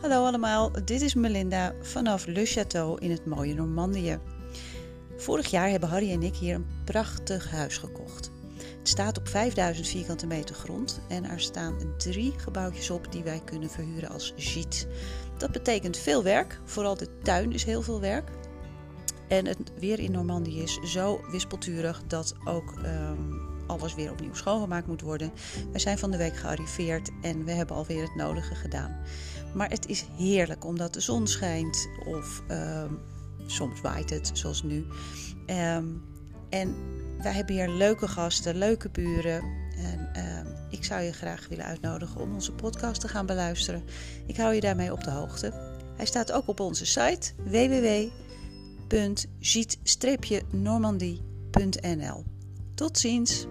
Hallo allemaal, dit is Melinda vanaf Le Château in het mooie Normandië. Vorig jaar hebben Harry en ik hier een prachtig huis gekocht. Het staat op 5000 vierkante meter grond en er staan drie gebouwtjes op die wij kunnen verhuren als gîte. Dat betekent veel werk, vooral de tuin is heel veel werk. En het weer in Normandië is zo wispelturig dat ook ehm, alles weer opnieuw schoongemaakt moet worden. Wij zijn van de week gearriveerd en we hebben alweer het nodige gedaan. Maar het is heerlijk omdat de zon schijnt of ehm, soms waait het, zoals nu. Ehm, en wij hebben hier leuke gasten, leuke buren. En ehm, ik zou je graag willen uitnodigen om onze podcast te gaan beluisteren. Ik hou je daarmee op de hoogte. Hij staat ook op onze site www.giet-normandie.nl. Tot ziens!